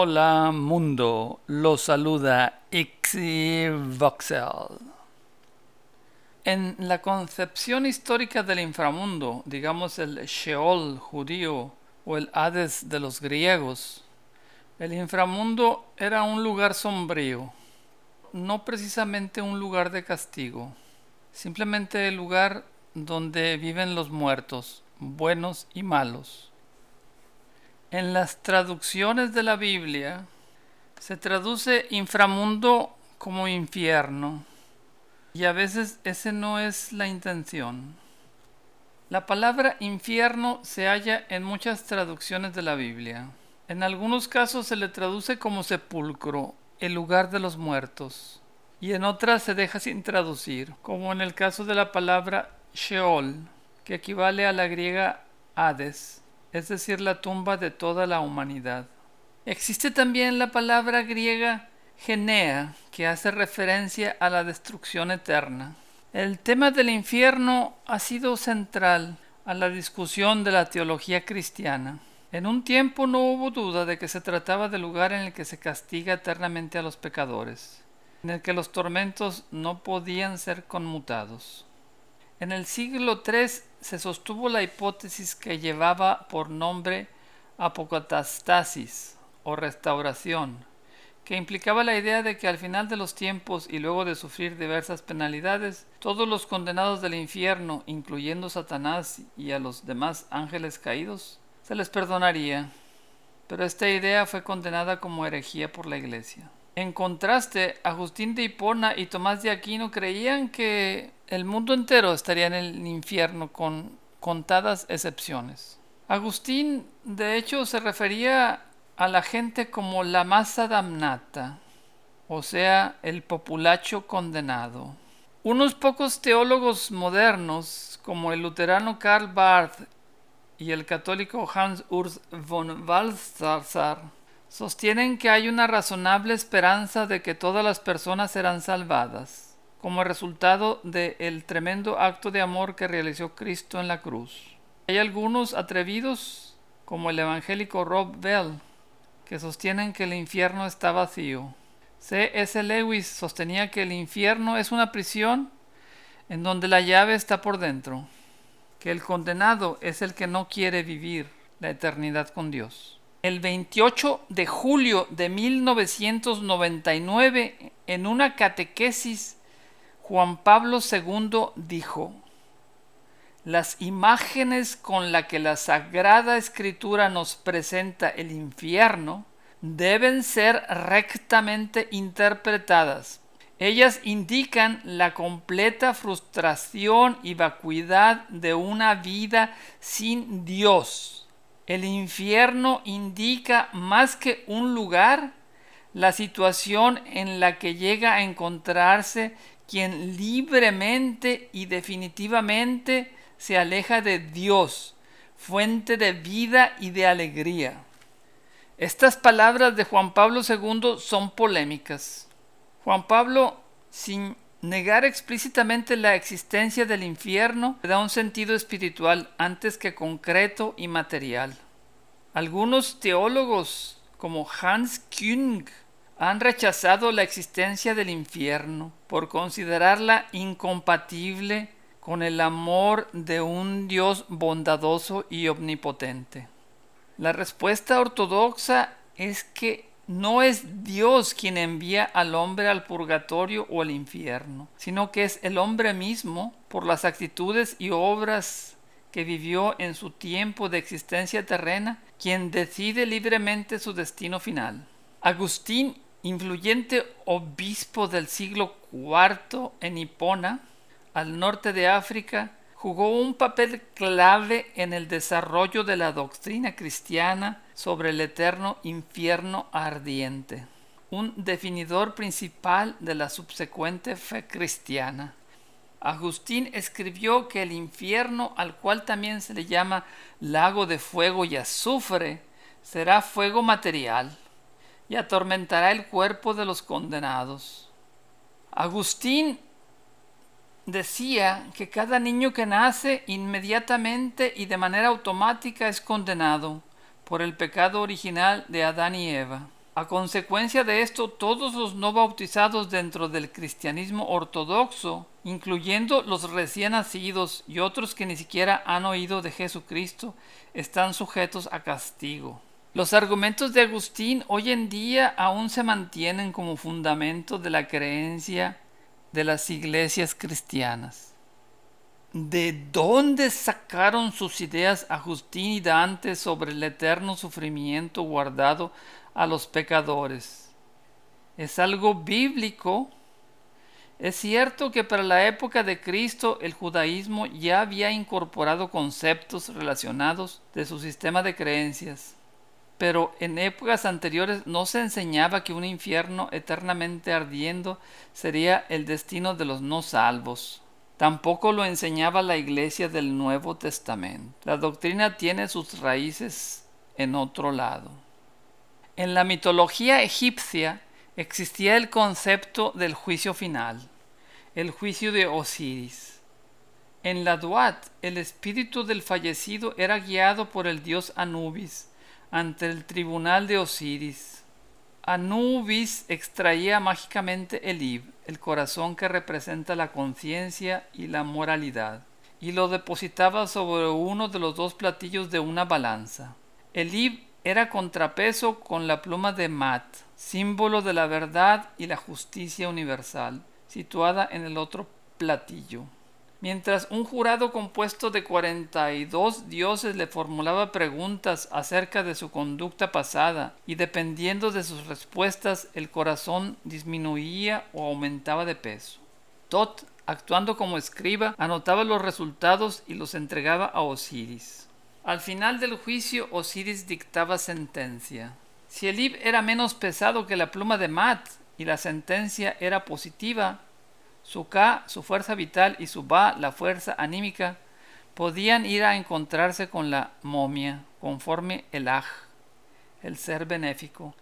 Hola mundo, lo saluda Voxel. En la concepción histórica del inframundo, digamos el Sheol judío o el Hades de los griegos, el inframundo era un lugar sombrío, no precisamente un lugar de castigo, simplemente el lugar donde viven los muertos, buenos y malos. En las traducciones de la Biblia se traduce inframundo como infierno y a veces ese no es la intención. La palabra infierno se halla en muchas traducciones de la Biblia. En algunos casos se le traduce como sepulcro, el lugar de los muertos, y en otras se deja sin traducir, como en el caso de la palabra Sheol, que equivale a la griega Hades es decir, la tumba de toda la humanidad. Existe también la palabra griega genea, que hace referencia a la destrucción eterna. El tema del infierno ha sido central a la discusión de la teología cristiana. En un tiempo no hubo duda de que se trataba del lugar en el que se castiga eternamente a los pecadores, en el que los tormentos no podían ser conmutados. En el siglo III se sostuvo la hipótesis que llevaba por nombre apocatastasis o restauración, que implicaba la idea de que al final de los tiempos y luego de sufrir diversas penalidades, todos los condenados del infierno, incluyendo Satanás y a los demás ángeles caídos, se les perdonaría. Pero esta idea fue condenada como herejía por la Iglesia. En contraste, Agustín de Hipona y Tomás de Aquino creían que el mundo entero estaría en el infierno con contadas excepciones. Agustín, de hecho, se refería a la gente como la masa damnata, o sea, el populacho condenado. Unos pocos teólogos modernos, como el luterano Karl Barth y el católico Hans Urs von Balthasar, sostienen que hay una razonable esperanza de que todas las personas serán salvadas, como resultado del tremendo acto de amor que realizó Cristo en la cruz. Hay algunos atrevidos, como el evangélico Rob Bell, que sostienen que el infierno está vacío. C. S. Lewis sostenía que el infierno es una prisión en donde la llave está por dentro, que el condenado es el que no quiere vivir la eternidad con Dios. El 28 de julio de 1999, en una catequesis, Juan Pablo II dijo, las imágenes con las que la Sagrada Escritura nos presenta el infierno deben ser rectamente interpretadas. Ellas indican la completa frustración y vacuidad de una vida sin Dios el infierno indica más que un lugar, la situación en la que llega a encontrarse quien libremente y definitivamente se aleja de Dios, fuente de vida y de alegría. Estas palabras de Juan Pablo II son polémicas. Juan Pablo, sin negar explícitamente la existencia del infierno da un sentido espiritual antes que concreto y material. Algunos teólogos, como Hans Küng, han rechazado la existencia del infierno por considerarla incompatible con el amor de un Dios bondadoso y omnipotente. La respuesta ortodoxa es que no es Dios quien envía al hombre al purgatorio o al infierno, sino que es el hombre mismo, por las actitudes y obras que vivió en su tiempo de existencia terrena, quien decide libremente su destino final. Agustín, influyente obispo del siglo IV en Hipona, al norte de África, jugó un papel clave en el desarrollo de la doctrina cristiana sobre el eterno infierno ardiente, un definidor principal de la subsecuente fe cristiana. Agustín escribió que el infierno, al cual también se le llama lago de fuego y azufre, será fuego material y atormentará el cuerpo de los condenados. Agustín decía que cada niño que nace inmediatamente y de manera automática es condenado por el pecado original de Adán y Eva. A consecuencia de esto, todos los no bautizados dentro del cristianismo ortodoxo, incluyendo los recién nacidos y otros que ni siquiera han oído de Jesucristo, están sujetos a castigo. Los argumentos de Agustín hoy en día aún se mantienen como fundamento de la creencia de las iglesias cristianas. ¿De dónde sacaron sus ideas Agustín y Dante sobre el eterno sufrimiento guardado a los pecadores? ¿Es algo bíblico? Es cierto que para la época de Cristo el judaísmo ya había incorporado conceptos relacionados de su sistema de creencias, pero en épocas anteriores no se enseñaba que un infierno eternamente ardiendo sería el destino de los no salvos. Tampoco lo enseñaba la iglesia del Nuevo Testamento. La doctrina tiene sus raíces en otro lado. En la mitología egipcia existía el concepto del juicio final, el juicio de Osiris. En la Duat, el espíritu del fallecido era guiado por el dios Anubis ante el tribunal de Osiris Anubis extraía mágicamente el Ib, el corazón que representa la conciencia y la moralidad, y lo depositaba sobre uno de los dos platillos de una balanza. El Ib era contrapeso con la pluma de Mat, símbolo de la verdad y la justicia universal, situada en el otro platillo. Mientras un jurado compuesto de 42 dioses le formulaba preguntas acerca de su conducta pasada y dependiendo de sus respuestas el corazón disminuía o aumentaba de peso. Tot, actuando como escriba, anotaba los resultados y los entregaba a Osiris. Al final del juicio Osiris dictaba sentencia. Si el ib era menos pesado que la pluma de Mat y la sentencia era positiva, su Ka, su fuerza vital, y su Ba, la fuerza anímica, podían ir a encontrarse con la momia, conforme el Aj, el ser benéfico,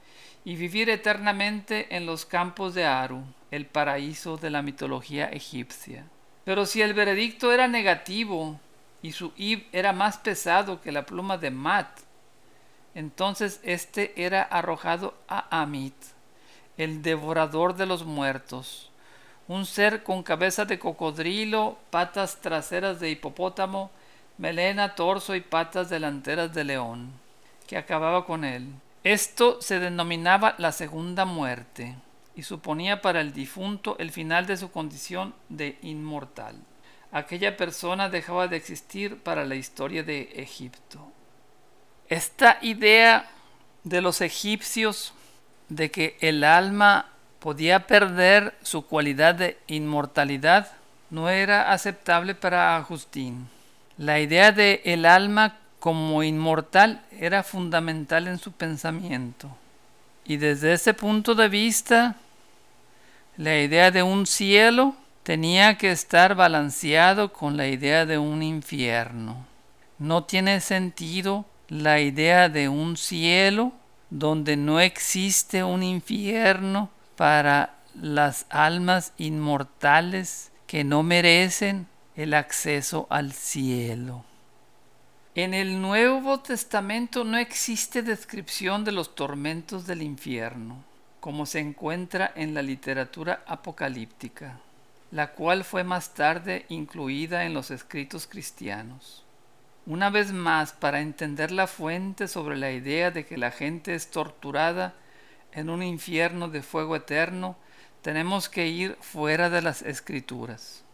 y vivir eternamente en los campos de Aru, el paraíso de la mitología egipcia. Pero si el veredicto era negativo y su Ib era más pesado que la pluma de Mat, entonces éste era arrojado a Amit, el devorador de los muertos, un ser con cabeza de cocodrilo, patas traseras de hipopótamo, melena, torso y patas delanteras de león, que acababa con él. Esto se denominaba la segunda muerte y suponía para el difunto el final de su condición de inmortal. Aquella persona dejaba de existir para la historia de Egipto. Esta idea de los egipcios de que el alma podía perder su cualidad de inmortalidad no era aceptable para Agustín. La idea de el alma como inmortal era fundamental en su pensamiento. Y desde ese punto de vista, la idea de un cielo tenía que estar balanceado con la idea de un infierno. No tiene sentido la idea de un cielo donde no existe un infierno para las almas inmortales que no merecen el acceso al cielo. En el Nuevo Testamento no existe descripción de los tormentos del infierno, como se encuentra en la literatura apocalíptica, la cual fue más tarde incluida en los escritos cristianos. Una vez más, para entender la fuente sobre la idea de que la gente es torturada en un infierno de fuego eterno, tenemos que ir fuera de las escrituras.